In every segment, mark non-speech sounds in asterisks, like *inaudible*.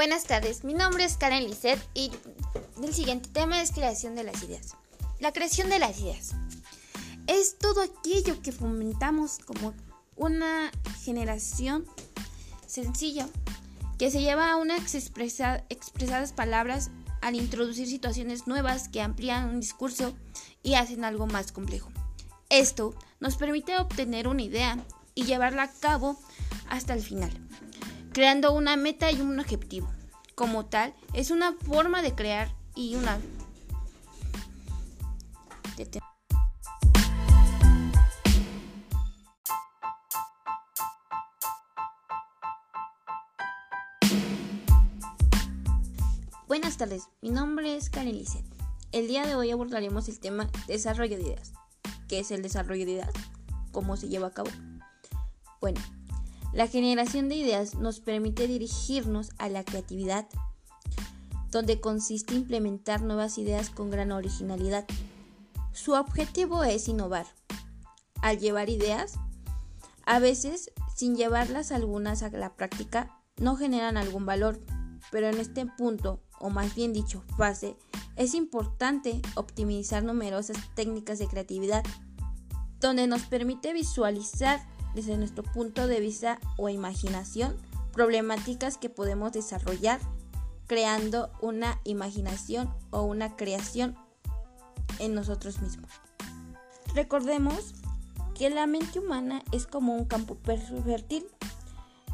Buenas tardes, mi nombre es Karen Lisset y el siguiente tema es creación de las ideas. La creación de las ideas es todo aquello que fomentamos como una generación sencilla que se lleva a unas expresadas palabras al introducir situaciones nuevas que amplían un discurso y hacen algo más complejo. Esto nos permite obtener una idea y llevarla a cabo hasta el final, creando una meta y un objetivo. Como tal, es una forma de crear y una... Buenas tardes, mi nombre es Karen Lisset. El día de hoy abordaremos el tema desarrollo de ideas. ¿Qué es el desarrollo de ideas? ¿Cómo se lleva a cabo? Bueno, la generación de ideas nos permite dirigirnos a la creatividad, donde consiste implementar nuevas ideas con gran originalidad. Su objetivo es innovar. Al llevar ideas, a veces sin llevarlas algunas a la práctica, no generan algún valor, pero en este punto, o más bien dicho, fase, es importante optimizar numerosas técnicas de creatividad, donde nos permite visualizar desde nuestro punto de vista o imaginación problemáticas que podemos desarrollar creando una imaginación o una creación en nosotros mismos. Recordemos que la mente humana es como un campo fértil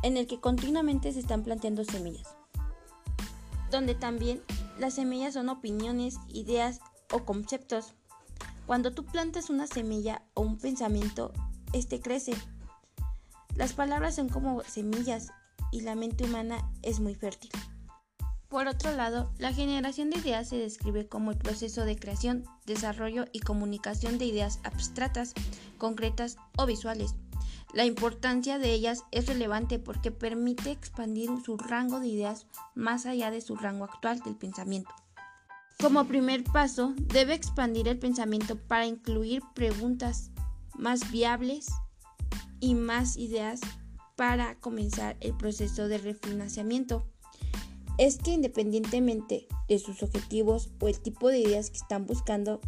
en el que continuamente se están planteando semillas, donde también las semillas son opiniones, ideas o conceptos. Cuando tú plantas una semilla o un pensamiento, este crece las palabras son como semillas y la mente humana es muy fértil. Por otro lado, la generación de ideas se describe como el proceso de creación, desarrollo y comunicación de ideas abstractas, concretas o visuales. La importancia de ellas es relevante porque permite expandir su rango de ideas más allá de su rango actual del pensamiento. Como primer paso, debe expandir el pensamiento para incluir preguntas más viables y más ideas para comenzar el proceso de refinanciamiento. Es que independientemente de sus objetivos o el tipo de ideas que están buscando,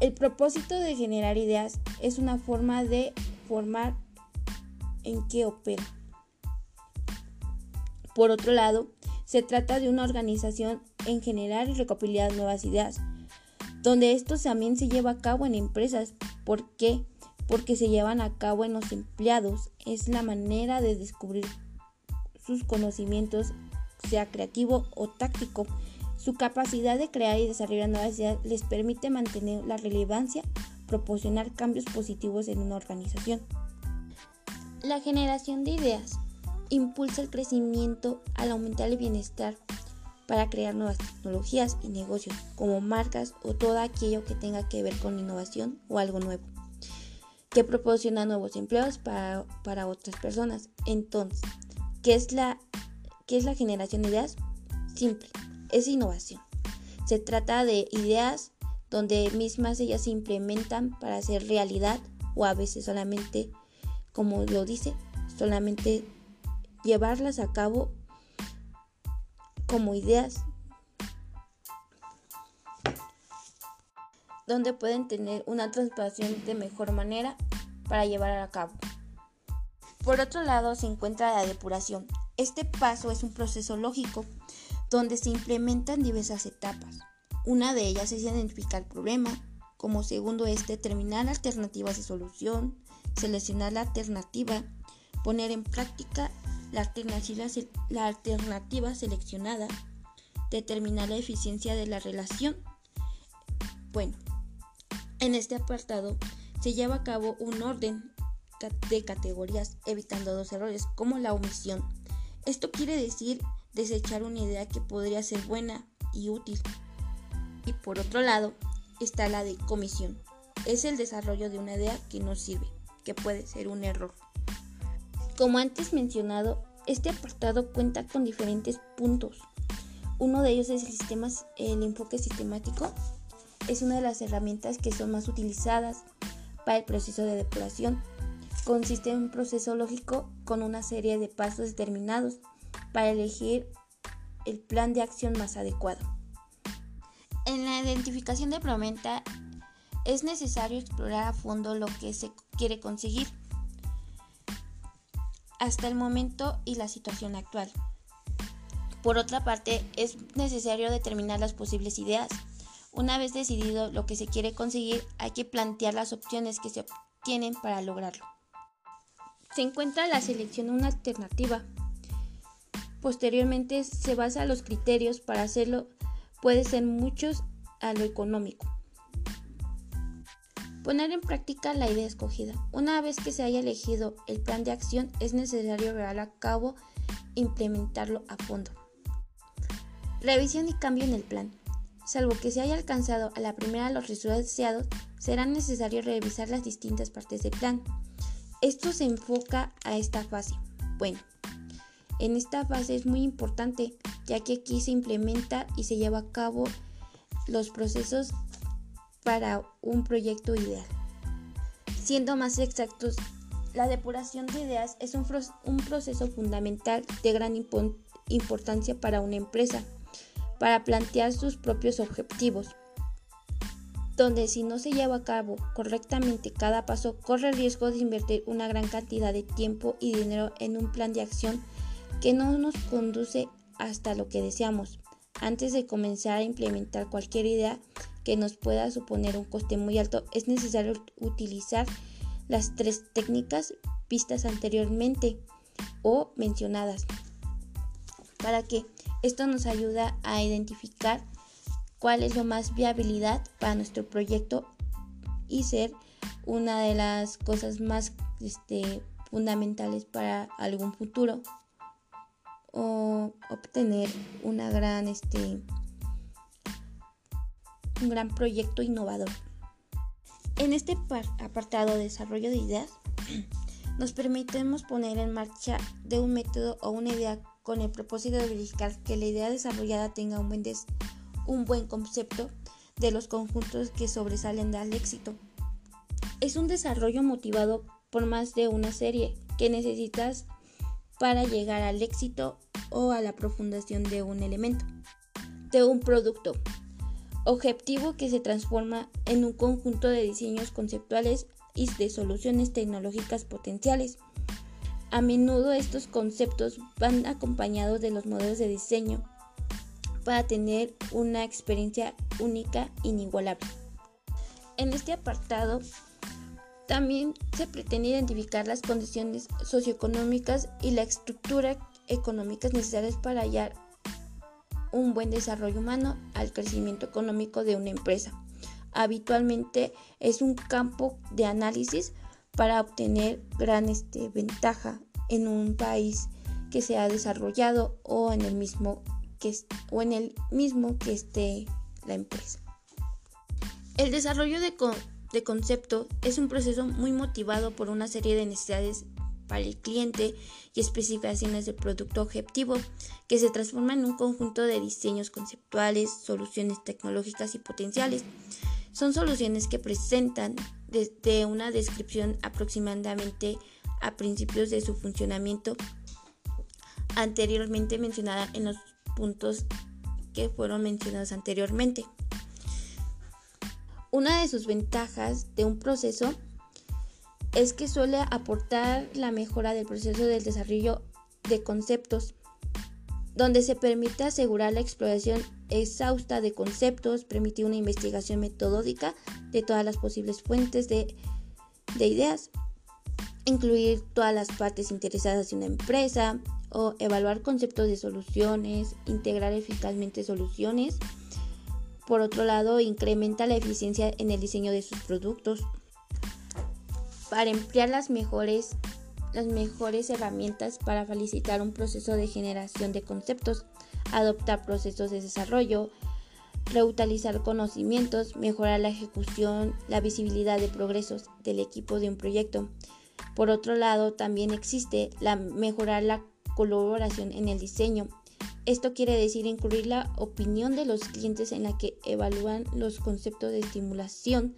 el propósito de generar ideas es una forma de formar en qué opera. Por otro lado, se trata de una organización en generar y recopilar nuevas ideas, donde esto también se lleva a cabo en empresas. ¿Por qué? Porque se llevan a cabo en los empleados. Es la manera de descubrir sus conocimientos, sea creativo o táctico. Su capacidad de crear y desarrollar nuevas ideas les permite mantener la relevancia, proporcionar cambios positivos en una organización. La generación de ideas impulsa el crecimiento al aumentar el bienestar para crear nuevas tecnologías y negocios, como marcas o todo aquello que tenga que ver con innovación o algo nuevo que proporciona nuevos empleos para, otras personas. Entonces, ¿qué es, la, ¿qué es la generación de ideas? Simple, es innovación. Se trata de ideas donde mismas ellas se implementan para hacer realidad o a veces solamente, como lo dice, solamente llevarlas a cabo como ideas donde pueden tener una transformación de mejor manera para llevar a cabo. Por otro lado se encuentra la depuración. Este paso es un proceso lógico donde se implementan diversas etapas. Una de ellas es identificar el problema, como segundo es determinar alternativas de solución, seleccionar la alternativa, poner en práctica la alternativa, la alternativa seleccionada, determinar la eficiencia de la relación. Bueno, en este apartado se lleva a cabo un orden de categorías evitando dos errores como la omisión. Esto quiere decir desechar una idea que podría ser buena y útil. Y por otro lado está la de comisión. Es el desarrollo de una idea que no sirve, que puede ser un error. Como antes mencionado, este apartado cuenta con diferentes puntos. Uno de ellos es el, sistema, el enfoque sistemático, es una de las herramientas que son más utilizadas para el proceso de depuración. Consiste en un proceso lógico con una serie de pasos determinados para elegir el plan de acción más adecuado. En la identificación de prometa es necesario explorar a fondo lo que se quiere conseguir hasta el momento y la situación actual. Por otra parte, es necesario determinar las posibles ideas. Una vez decidido lo que se quiere conseguir, hay que plantear las opciones que se obtienen para lograrlo. Se encuentra la selección una alternativa. Posteriormente se basa los criterios para hacerlo, puede ser muchos a lo económico. Poner en práctica la idea escogida. Una vez que se haya elegido el plan de acción, es necesario llevar a cabo implementarlo a fondo. Revisión y cambio en el plan. Salvo que se haya alcanzado a la primera los resultados deseados, será necesario revisar las distintas partes del plan. Esto se enfoca a esta fase. Bueno, en esta fase es muy importante, ya que aquí se implementa y se lleva a cabo los procesos para un proyecto ideal. Siendo más exactos, la depuración de ideas es un, proceso fundamental de gran importancia para una empresa, para plantear sus propios objetivos, donde si no se lleva a cabo correctamente cada paso, corre el riesgo de invertir una gran cantidad de tiempo y dinero en un plan de acción que no nos conduce hasta lo que deseamos. Antes de comenzar a implementar cualquier idea, que nos pueda suponer un coste muy alto, es necesario utilizar las tres técnicas vistas anteriormente o mencionadas para que esto nos ayuda a identificar cuál es lo más viabilidad para nuestro proyecto y ser una de las cosas más este, fundamentales para algún futuro o obtener una gran este, un gran proyecto innovador. En este apartado de desarrollo de ideas, *clears throat* nos permitimos poner en marcha de un método o una idea con el propósito de verificar que la idea desarrollada tenga un buen, un buen concepto de los conjuntos que sobresalen al éxito. Es un desarrollo motivado por más de una serie que necesitas para llegar al éxito o a la profundación de un elemento, de un producto, objetivo que se transforma en un conjunto de diseños conceptuales y de soluciones tecnológicas potenciales. A menudo estos conceptos van acompañados de los modelos de diseño para tener una experiencia única e inigualable. En este apartado también se pretende identificar las condiciones socioeconómicas y la estructura económicas necesarias para hallar un buen desarrollo humano al crecimiento económico de una empresa. Habitualmente es un campo de análisis para obtener gran este, ventaja en un país que se ha desarrollado o en el mismo que, o en el mismo que esté la empresa. El desarrollo de, de concepto es un proceso muy motivado por una serie de necesidades para el cliente y especificaciones del producto objetivo, que se transforma en un conjunto de diseños conceptuales, soluciones tecnológicas y potenciales. Son soluciones que presentan desde una descripción aproximadamente a principios de su funcionamiento anteriormente mencionada en los puntos que fueron mencionados anteriormente. Una de sus ventajas de un proceso es que suele aportar la mejora del proceso del desarrollo de conceptos, donde se permite asegurar la exploración exhausta de conceptos, permitir una investigación metodológica de todas las posibles fuentes de, de ideas, incluir todas las partes interesadas de una empresa o evaluar conceptos de soluciones, integrar eficazmente soluciones. Por otro lado, incrementa la eficiencia en el diseño de sus productos para emplear las mejores, las mejores herramientas para facilitar un proceso de generación de conceptos, adoptar procesos de desarrollo, reutilizar conocimientos, mejorar la ejecución, la visibilidad de progresos del equipo de un proyecto. Por otro lado, también existe la mejorar la colaboración en el diseño. Esto quiere decir incluir la opinión de los clientes en la que evalúan los conceptos de estimulación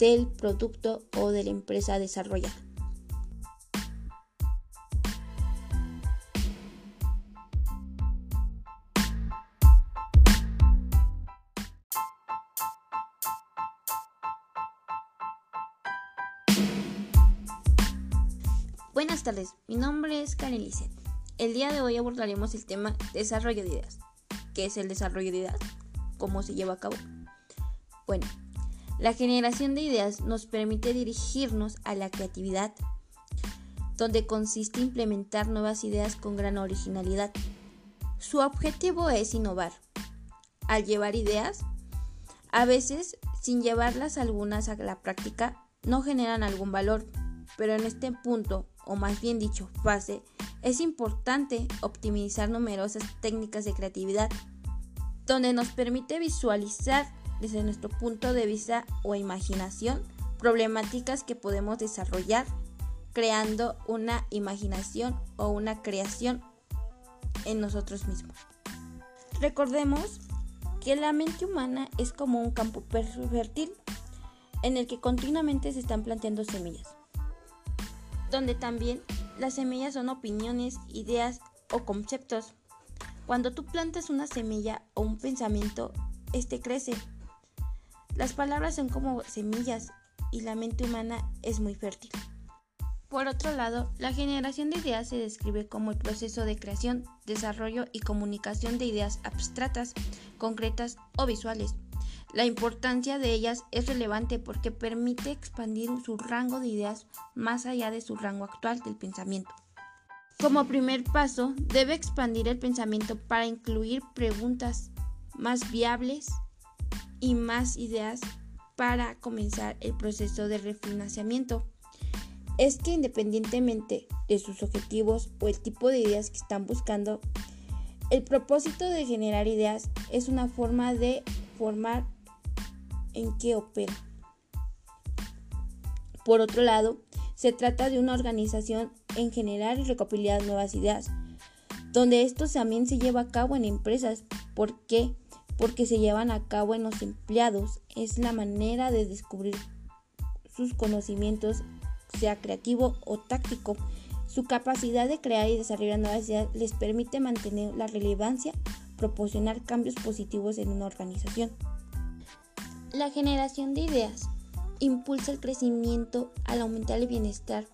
del producto o de la empresa desarrollada. Tardes, mi nombre es Karen Lisset. El día de hoy abordaremos el tema desarrollo de ideas. ¿Qué es el desarrollo de ideas? ¿Cómo se lleva a cabo? Bueno, la generación de ideas nos permite dirigirnos a la creatividad, donde consiste implementar nuevas ideas con gran originalidad. Su objetivo es innovar. Al llevar ideas, a veces, sin llevarlas algunas a la práctica, no generan algún valor, pero en este punto, o más bien dicho, fase, es importante optimizar numerosas técnicas de creatividad, donde nos permite visualizar desde nuestro punto de vista o imaginación problemáticas que podemos desarrollar creando una imaginación o una creación en nosotros mismos. Recordemos que la mente humana es como un campo fértil en el que continuamente se están planteando semillas, donde también las semillas son opiniones, ideas o conceptos. Cuando tú plantas una semilla o un pensamiento, este crece. Las palabras son como semillas y la mente humana es muy fértil. Por otro lado, la generación de ideas se describe como el proceso de creación, desarrollo y comunicación de ideas abstractas, concretas o visuales. La importancia de ellas es relevante porque permite expandir su rango de ideas más allá de su rango actual del pensamiento. Como primer paso, debe expandir el pensamiento para incluir preguntas más viables y más ideas para comenzar el proceso de refinanciamiento es que independientemente de sus objetivos o el tipo de ideas que están buscando, el propósito de generar ideas es una forma de formar en qué opera. Por otro lado, se trata de una organización en generar y recopilar nuevas ideas, donde esto también se lleva a cabo en empresas. ¿Por qué? Porque se llevan a cabo en los empleados. Es la manera de descubrir sus conocimientos sea creativo o táctico. Su capacidad de crear y desarrollar nuevas ideas les permite mantener la relevancia, proporcionar cambios positivos en una organización. La generación de ideas impulsa el crecimiento al aumentar el bienestar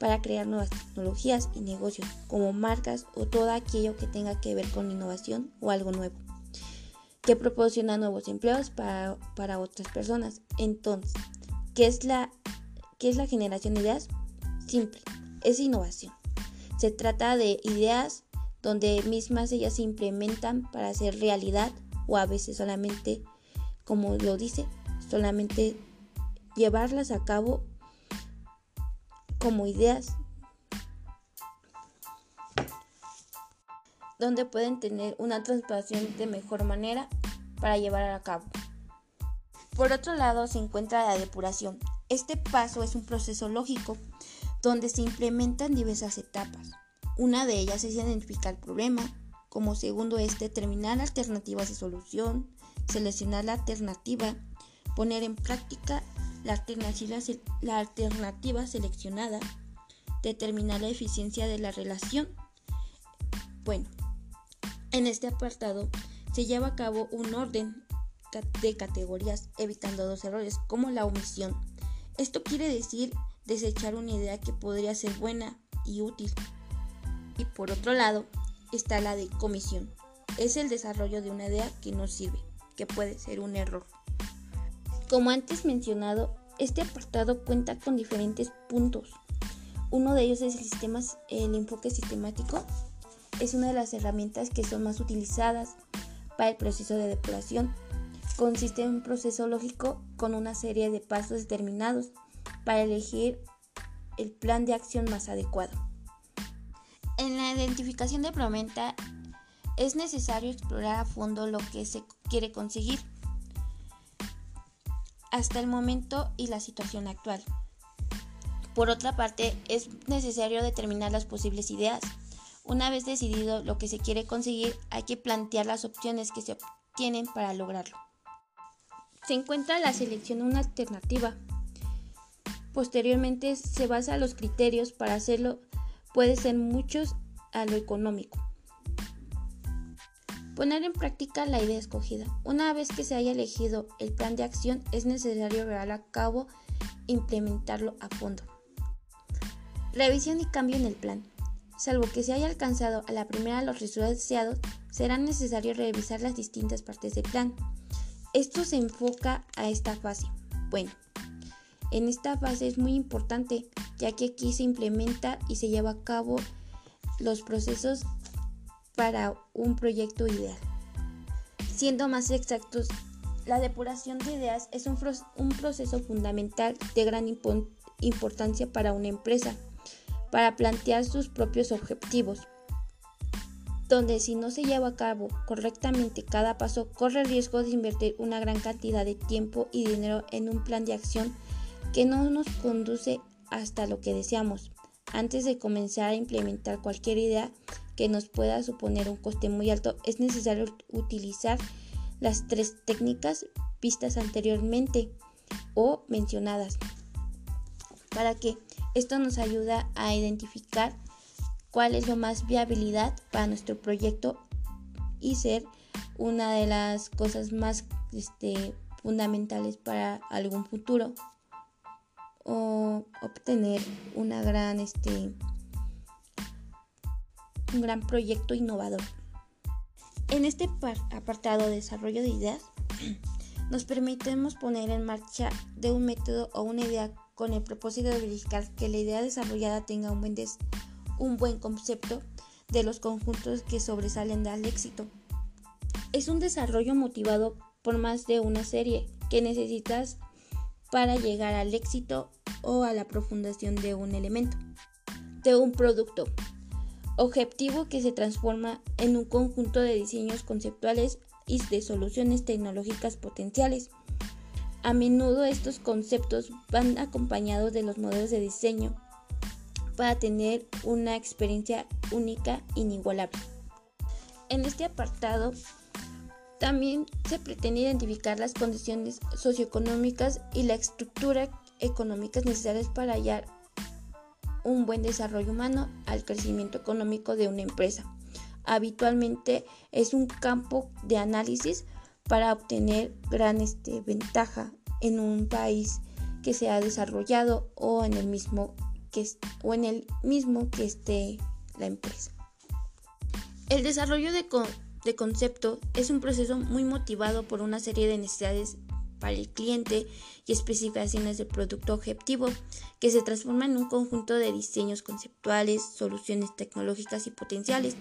para crear nuevas tecnologías y negocios, como marcas o todo aquello que tenga que ver con innovación o algo nuevo, que proporciona nuevos empleos para, para otras personas. Entonces, ¿qué es la ¿Qué es la generación de ideas? Simple, es innovación. Se trata de ideas donde mismas ellas se implementan para hacer realidad o a veces solamente, como lo dice, solamente llevarlas a cabo como ideas donde pueden tener una transformación de mejor manera para llevar a cabo. Por otro lado se encuentra la depuración, este paso es un proceso lógico donde se implementan diversas etapas. Una de ellas es identificar el problema, como segundo es determinar alternativas de solución, seleccionar la alternativa, poner en práctica la alternativa, seleccionada, determinar la eficiencia de la relación. Bueno, en este apartado se lleva a cabo un orden de categorías evitando dos errores como la omisión, esto quiere decir desechar una idea que podría ser buena y útil. Y por otro lado está la de comisión. Es el desarrollo de una idea que no sirve, que puede ser un error. Como antes mencionado, este apartado cuenta con diferentes puntos. Uno de ellos es el, sistema, el enfoque sistemático. Es una de las herramientas que son más utilizadas para el proceso de depuración consiste en un proceso lógico con una serie de pasos determinados para elegir el plan de acción más adecuado. En la identificación de prometa es necesario explorar a fondo lo que se quiere conseguir hasta el momento y la situación actual. Por otra parte, es necesario determinar las posibles ideas. Una vez decidido lo que se quiere conseguir, hay que plantear las opciones que se obtienen para lograrlo se encuentra la selección una alternativa. Posteriormente se basa los criterios para hacerlo, puede ser muchos a lo económico. Poner en práctica la idea escogida. Una vez que se haya elegido el plan de acción, es necesario llevar a cabo implementarlo a fondo. Revisión y cambio en el plan. Salvo que se haya alcanzado a la primera los resultados deseados, será necesario revisar las distintas partes del plan. Esto se enfoca a esta fase. Bueno, en esta fase es muy importante, ya que aquí se implementa y se lleva a cabo los procesos para un proyecto ideal. Siendo más exactos, la depuración de ideas es un, proceso fundamental de gran importancia para una empresa para plantear sus propios objetivos, donde si no se lleva a cabo correctamente cada paso corre el riesgo de invertir una gran cantidad de tiempo y dinero en un plan de acción que no nos conduce hasta lo que deseamos. Antes de comenzar a implementar cualquier idea que nos pueda suponer un coste muy alto, es necesario utilizar las tres técnicas vistas anteriormente o mencionadas para que esto nos ayuda a identificar cuál es lo más viabilidad para nuestro proyecto y ser una de las cosas más este, fundamentales para algún futuro o obtener una gran este un gran proyecto innovador. En este apartado de desarrollo de ideas *clears throat* nos permitimos poner en marcha de un método o una idea con el propósito de verificar que la idea desarrollada tenga un buen, un buen concepto de los conjuntos que sobresalen al éxito. Es un desarrollo motivado por más de una serie que necesitas para llegar al éxito o a la profundación de un elemento, de un producto. Objetivo que se transforma en un conjunto de diseños conceptuales y de soluciones tecnológicas potenciales a menudo estos conceptos van acompañados de los modelos de diseño para tener una experiencia única e inigualable. En este apartado también se pretende identificar las condiciones socioeconómicas y la estructura económica necesarias para hallar un buen desarrollo humano al crecimiento económico de una empresa. Habitualmente es un campo de análisis para obtener gran este, ventaja en un país que se ha desarrollado o en el mismo que, o en el mismo que esté la empresa. El desarrollo de, de concepto es un proceso muy motivado por una serie de necesidades para el cliente y especificaciones del producto objetivo, que se transforma en un conjunto de diseños conceptuales, soluciones tecnológicas y potenciales.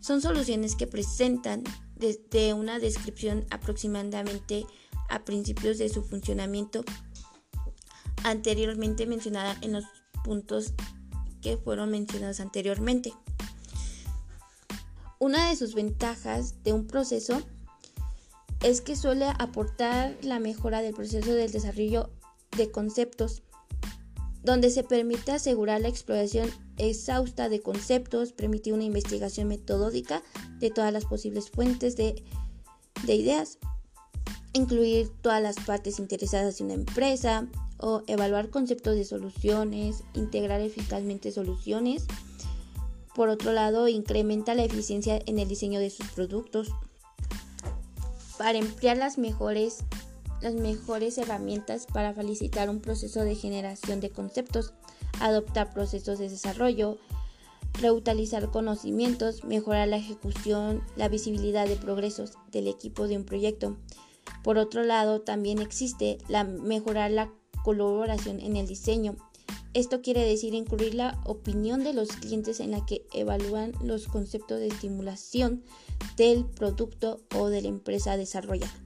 Son soluciones que presentan desde una descripción aproximadamente a principios de su funcionamiento anteriormente mencionada en los puntos que fueron mencionados anteriormente. Una de sus ventajas de un proceso es que suele aportar la mejora del proceso del desarrollo de conceptos, donde se permite asegurar la exploración exhausta de conceptos, permitir una investigación metodológica de todas las posibles fuentes de, ideas, incluir todas las partes interesadas en una empresa o evaluar conceptos de soluciones, integrar eficazmente soluciones. Por otro lado, incrementa la eficiencia en el diseño de sus productos para emplear las mejores, las mejores herramientas para facilitar un proceso de generación de conceptos adoptar procesos de desarrollo, reutilizar conocimientos, mejorar la ejecución, la visibilidad de progresos del equipo de un proyecto. Por otro lado, también existe la mejorar la colaboración en el diseño. Esto quiere decir incluir la opinión de los clientes en la que evalúan los conceptos de estimulación del producto o de la empresa desarrollada.